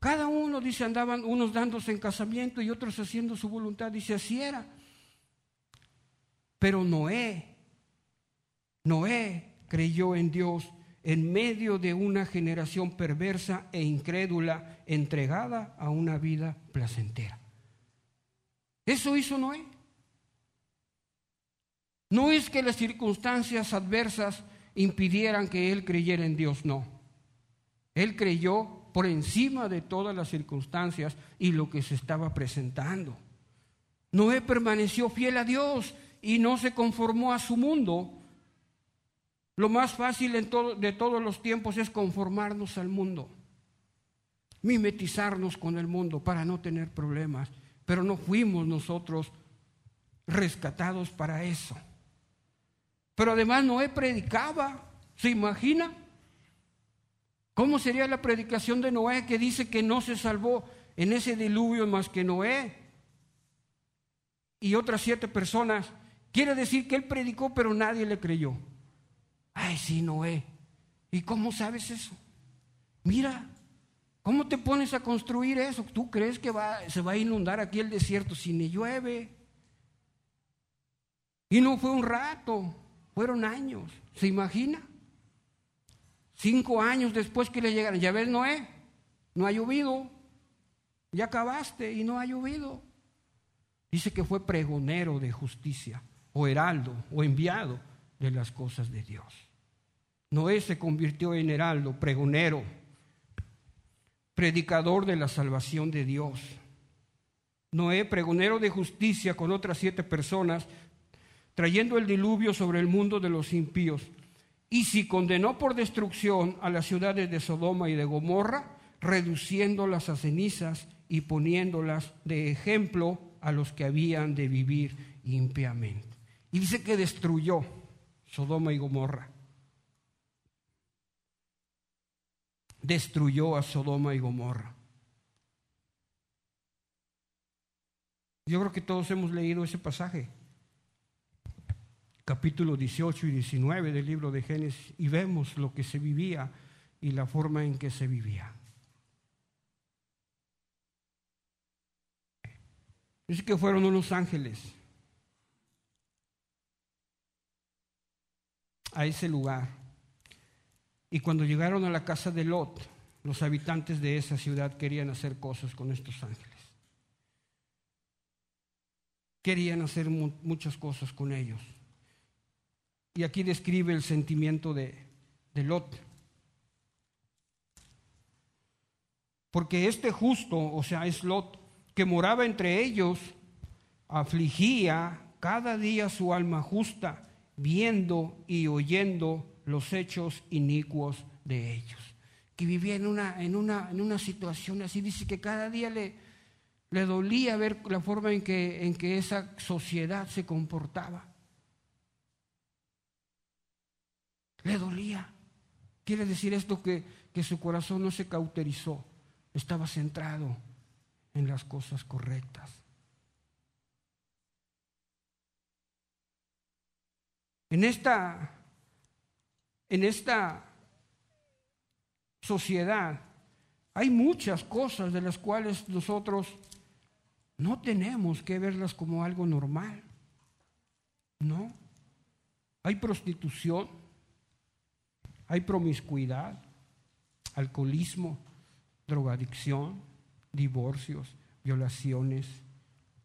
Cada uno, dice, andaban unos dándose en casamiento y otros haciendo su voluntad. Dice, así era. Pero Noé, Noé creyó en Dios en medio de una generación perversa e incrédula, entregada a una vida placentera. Eso hizo Noé. No es que las circunstancias adversas impidieran que él creyera en Dios, no. Él creyó por encima de todas las circunstancias y lo que se estaba presentando. Noé permaneció fiel a Dios y no se conformó a su mundo. Lo más fácil de todos los tiempos es conformarnos al mundo, mimetizarnos con el mundo para no tener problemas pero no fuimos nosotros rescatados para eso. Pero además Noé predicaba, ¿se imagina? ¿Cómo sería la predicación de Noé que dice que no se salvó en ese diluvio más que Noé y otras siete personas? Quiere decir que él predicó pero nadie le creyó. Ay, sí, Noé. ¿Y cómo sabes eso? Mira, ¿Cómo te pones a construir eso? ¿Tú crees que se va a inundar aquí el desierto si ni llueve? Y no fue un rato, fueron años. ¿Se imagina? Cinco años después que le llegaron. Ya ves, Noé, no ha llovido. Ya acabaste y no ha llovido. Dice que fue pregonero de justicia, o heraldo, o enviado de las cosas de Dios. Noé se convirtió en heraldo, pregonero predicador de la salvación de Dios. Noé, pregonero de justicia con otras siete personas, trayendo el diluvio sobre el mundo de los impíos. Y si condenó por destrucción a las ciudades de Sodoma y de Gomorra, reduciéndolas a cenizas y poniéndolas de ejemplo a los que habían de vivir impiamente. Y dice que destruyó Sodoma y Gomorra. Destruyó a Sodoma y Gomorra. Yo creo que todos hemos leído ese pasaje. capítulo 18 y 19 del libro de Génesis y vemos lo que se vivía y la forma en que se vivía. Dice que fueron unos ángeles a ese lugar. Y cuando llegaron a la casa de Lot, los habitantes de esa ciudad querían hacer cosas con estos ángeles. Querían hacer muchas cosas con ellos. Y aquí describe el sentimiento de, de Lot. Porque este justo, o sea, es Lot, que moraba entre ellos, afligía cada día su alma justa, viendo y oyendo los hechos inicuos de ellos. Que vivía en una, en una, en una situación así, dice que cada día le, le dolía ver la forma en que, en que esa sociedad se comportaba. Le dolía. Quiere decir esto que, que su corazón no se cauterizó, estaba centrado en las cosas correctas. En esta, en esta sociedad hay muchas cosas de las cuales nosotros no tenemos que verlas como algo normal. No. Hay prostitución, hay promiscuidad, alcoholismo, drogadicción, divorcios, violaciones,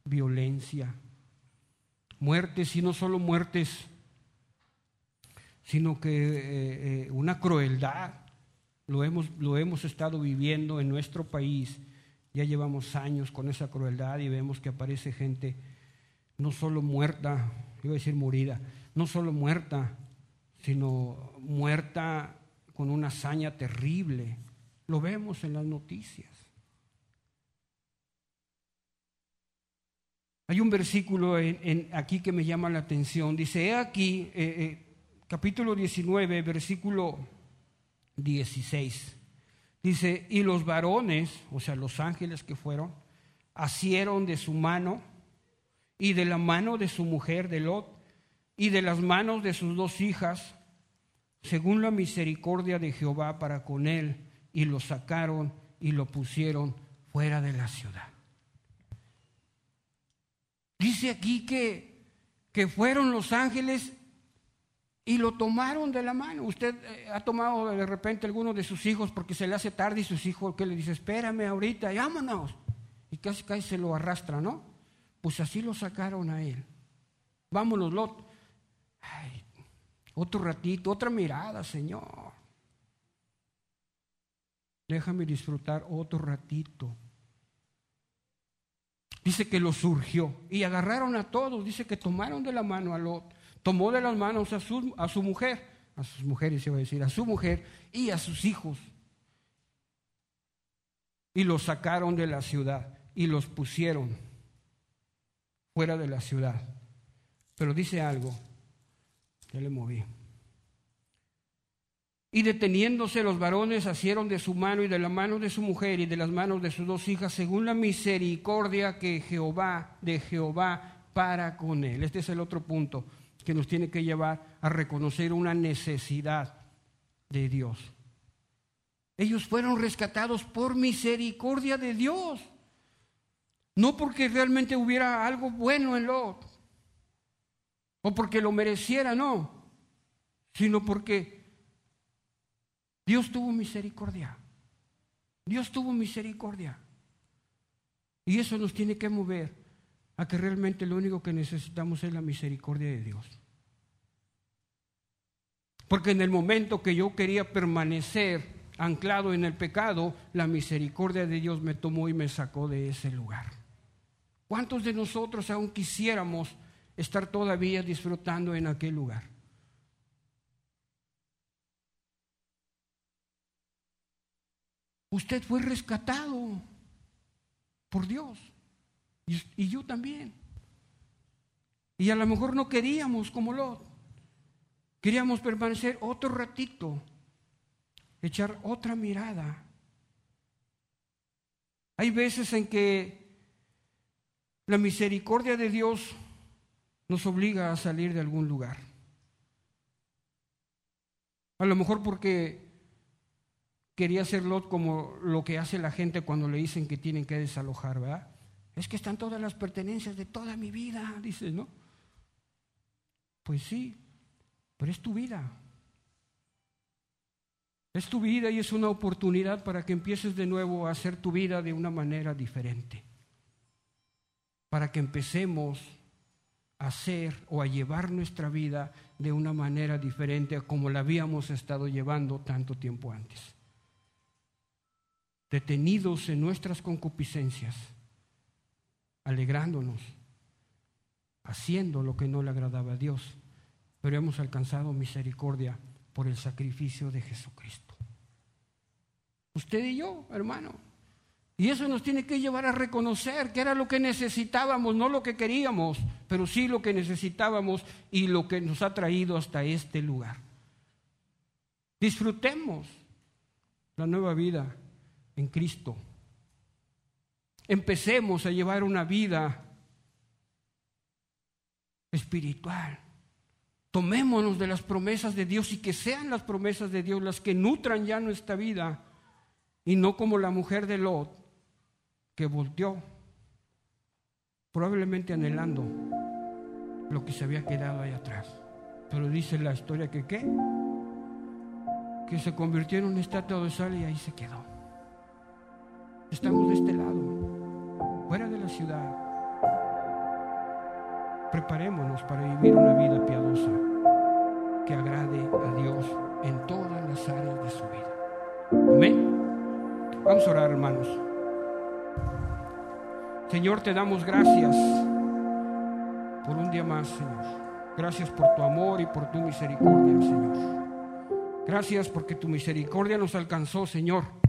violencia, muertes y no solo muertes, sino que eh, eh, una crueldad. Lo hemos, lo hemos estado viviendo en nuestro país. Ya llevamos años con esa crueldad y vemos que aparece gente no solo muerta, iba a decir morida, no solo muerta, sino muerta con una hazaña terrible. Lo vemos en las noticias. Hay un versículo en, aquí que me llama la atención. Dice, he aquí, eh, capítulo 19, versículo 16. Dice, y los varones, o sea, los ángeles que fueron, asieron de su mano y de la mano de su mujer, de Lot, y de las manos de sus dos hijas, según la misericordia de Jehová para con él, y lo sacaron y lo pusieron fuera de la ciudad. Dice aquí que, que fueron los ángeles y lo tomaron de la mano. Usted eh, ha tomado de repente alguno de sus hijos porque se le hace tarde y sus hijos que le dice, espérame ahorita, vámonos. Y casi casi se lo arrastra, ¿no? Pues así lo sacaron a él. Vámonos, Lot. Ay, otro ratito, otra mirada, Señor. Déjame disfrutar otro ratito. Dice que lo surgió y agarraron a todos. Dice que tomaron de la mano a Lot, tomó de las manos a su, mujer, a sus mujeres iba a decir, a su mujer y a sus hijos. Y los sacaron de la ciudad y los pusieron fuera de la ciudad. Pero dice algo, ya le moví. Y deteniéndose los varones asieron de su mano y de la mano de su mujer y de las manos de sus dos hijas, según la misericordia que Jehová, de Jehová, para con él. Este es el otro punto que nos tiene que llevar a reconocer una necesidad de Dios. Ellos fueron rescatados por misericordia de Dios. No porque realmente hubiera algo bueno en Lot, o porque lo mereciera, no, sino porque Dios tuvo misericordia. Dios tuvo misericordia. Y eso nos tiene que mover a que realmente lo único que necesitamos es la misericordia de Dios. Porque en el momento que yo quería permanecer anclado en el pecado, la misericordia de Dios me tomó y me sacó de ese lugar. ¿Cuántos de nosotros aún quisiéramos estar todavía disfrutando en aquel lugar? Usted fue rescatado por Dios. Y, yo también. Y a lo mejor no queríamos como Lot. Queríamos permanecer otro ratito, echar otra mirada. Hay veces en que la misericordia de Dios nos obliga a salir de algún lugar. A lo mejor porque quería hacer Lot como lo que hace la gente cuando le dicen que tienen que desalojar, ¿verdad? Es que están todas las pertenencias de toda mi vida, dices, ¿no? Pues sí, pero es tu vida. Es tu vida y es una oportunidad para que empieces de nuevo a hacer tu vida de una manera diferente. Para que empecemos a hacer o a llevar nuestra vida de una manera diferente a como la habíamos estado llevando tanto tiempo antes. Detenidos en nuestras concupiscencias, alegrándonos, haciendo lo que no le agradaba a Dios, pero hemos alcanzado misericordia por el sacrificio de Jesucristo. Usted y yo, hermano. Y eso nos tiene que llevar a reconocer que era lo que necesitábamos, no lo que queríamos, pero sí lo que necesitábamos y lo que nos ha traído hasta este lugar. Disfrutemos la nueva vida en Cristo. Empecemos a llevar una vida espiritual. Tomémonos de las promesas de Dios y que sean las promesas de Dios las que nutran ya nuestra vida y no como la mujer de Lot que volteó, probablemente anhelando lo que se había quedado ahí atrás. Pero dice la historia que qué? Que se convirtió en una estatua de sal y ahí se quedó. Estamos de este lado, fuera de la ciudad. Preparémonos para vivir una vida piadosa que agrade a Dios en todas las áreas de su vida. Amén. Vamos a orar, hermanos. Señor, te damos gracias por un día más, Señor. Gracias por tu amor y por tu misericordia, Señor. Gracias porque tu misericordia nos alcanzó, Señor.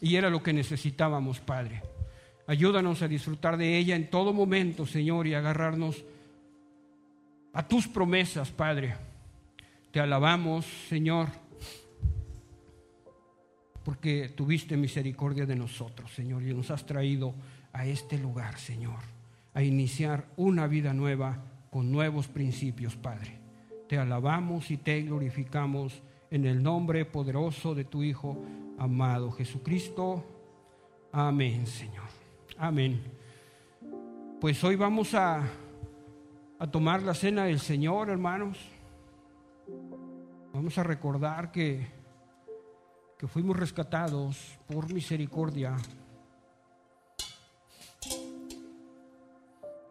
Y era lo que necesitábamos, Padre. Ayúdanos a disfrutar de ella en todo momento, Señor, y agarrarnos a tus promesas, Padre. Te alabamos, Señor porque tuviste misericordia de nosotros, Señor, y nos has traído a este lugar, Señor, a iniciar una vida nueva con nuevos principios, Padre. Te alabamos y te glorificamos en el nombre poderoso de tu Hijo amado Jesucristo. Amén, Señor. Amén. Pues hoy vamos a, a tomar la cena del Señor, hermanos. Vamos a recordar que que fuimos rescatados por misericordia.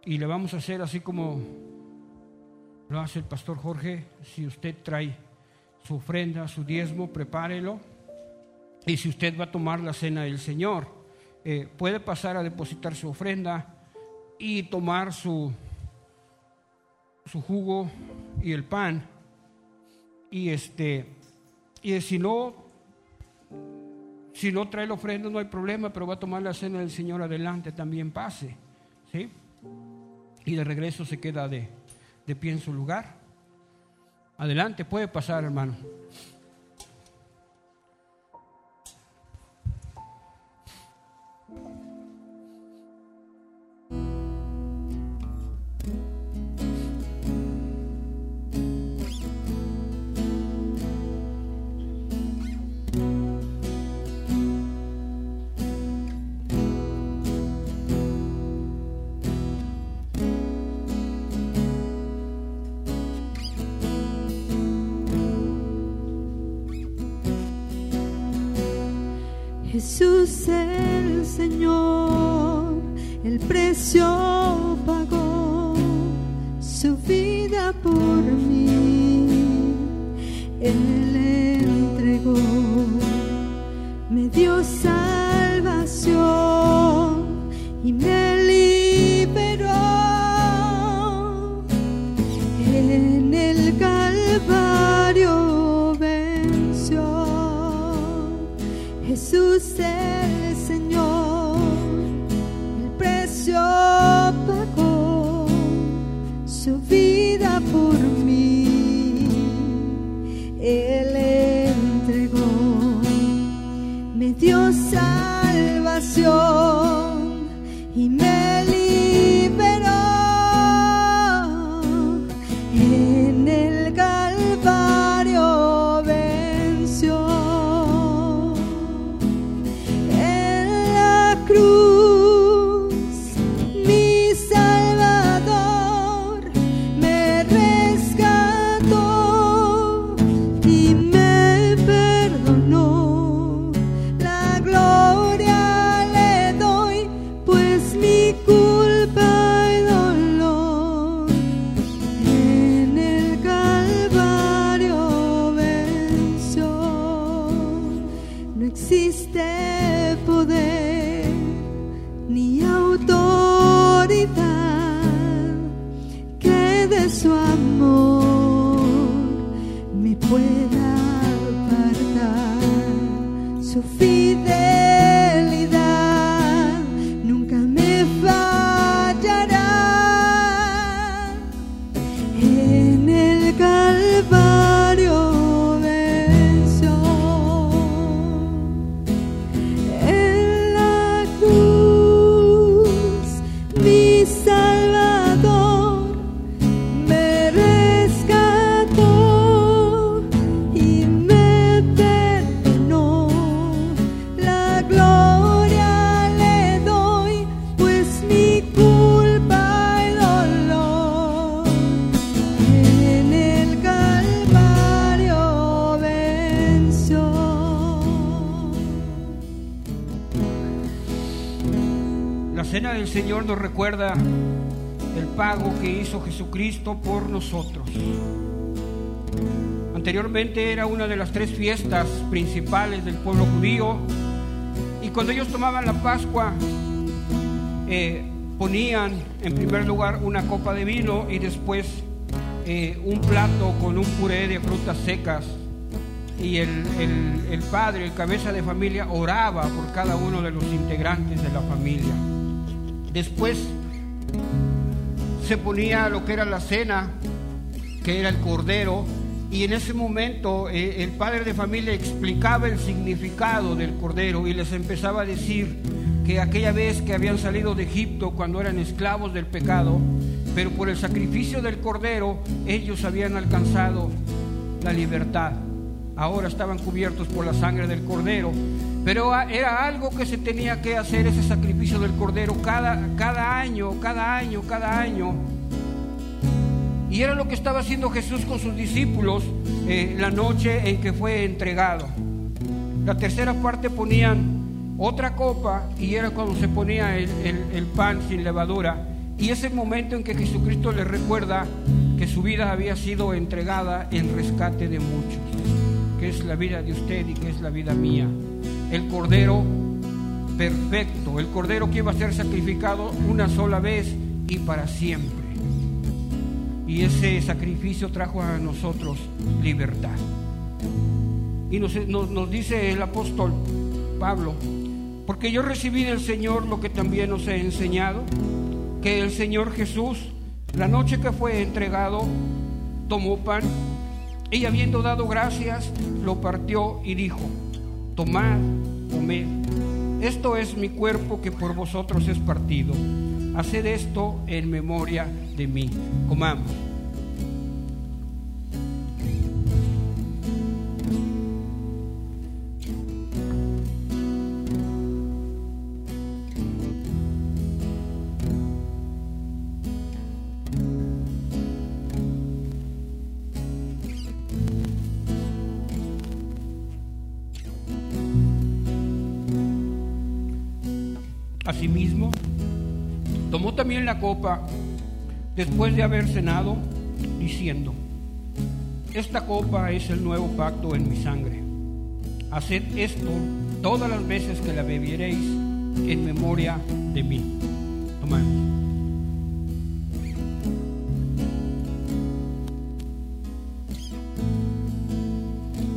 Y le vamos a hacer así como lo hace el pastor Jorge. Si usted trae su ofrenda, su diezmo, prepárelo. Y si usted va a tomar la cena del Señor, eh, puede pasar a depositar su ofrenda y tomar su, su jugo y el pan. Y este, y si no, si no trae la ofrenda no hay problema, pero va a tomar la cena del Señor adelante, también pase. ¿sí? Y de regreso se queda de, de pie en su lugar. Adelante, puede pasar, hermano. Jesucristo por nosotros. Anteriormente era una de las tres fiestas principales del pueblo judío y cuando ellos tomaban la Pascua eh, ponían en primer lugar una copa de vino y después eh, un plato con un puré de frutas secas y el, el- el padre, el cabeza de familia, oraba por cada uno de los integrantes de la familia. Después se ponía lo que era la cena, que era el cordero, y en ese momento eh, el padre de familia explicaba el significado del cordero y les empezaba a decir que aquella vez que habían salido de Egipto cuando eran esclavos del pecado, pero por el sacrificio del cordero ellos habían alcanzado la libertad. Ahora estaban cubiertos por la sangre del cordero, pero era algo que se tenía que hacer ese sacrificio del cordero cada, cada año, cada año, cada año. Y era lo que estaba haciendo Jesús con sus discípulos eh, la noche en que fue entregado. La tercera parte ponían otra copa y era cuando se ponía el, el- el pan sin levadura. Y es el momento en que Jesucristo les recuerda que su vida había sido entregada en rescate de muchos, que es la vida de usted y que es la vida mía. El Cordero perfecto, el Cordero que iba a ser sacrificado una sola vez y para siempre. Y ese sacrificio trajo a nosotros libertad. Y nos, dice el apóstol Pablo, porque yo recibí del Señor lo que también os he enseñado, que el Señor Jesús, la noche que fue entregado, tomó pan y habiendo dado gracias, lo partió y dijo, tomad, comed, esto es mi cuerpo que por vosotros es partido. Haced esto en memoria de mí. Comamos. La copa después de haber cenado, diciendo, esta copa es el nuevo pacto en mi sangre. Haced esto todas las veces que la bebiereis en memoria de mí.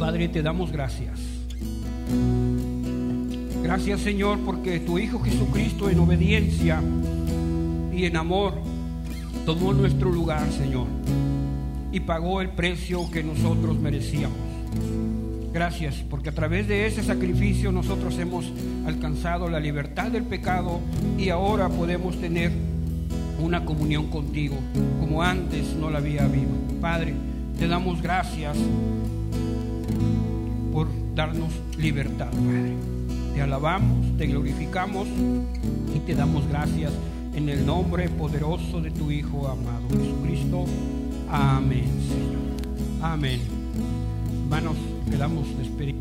Padre, te damos gracias. Gracias Señor porque tu Hijo Jesucristo en obediencia y en amor tomó nuestro lugar, Señor, y pagó el precio que nosotros merecíamos. Gracias porque a través de ese sacrificio nosotros hemos alcanzado la libertad del pecado y ahora podemos tener una comunión contigo como antes no la había habido. Padre, te damos gracias por darnos libertad, Padre. Te alabamos, te glorificamos y te damos gracias en el nombre poderoso de tu Hijo amado Jesucristo. Amén, Señor. Amén. Hermanos, quedamos despedidos.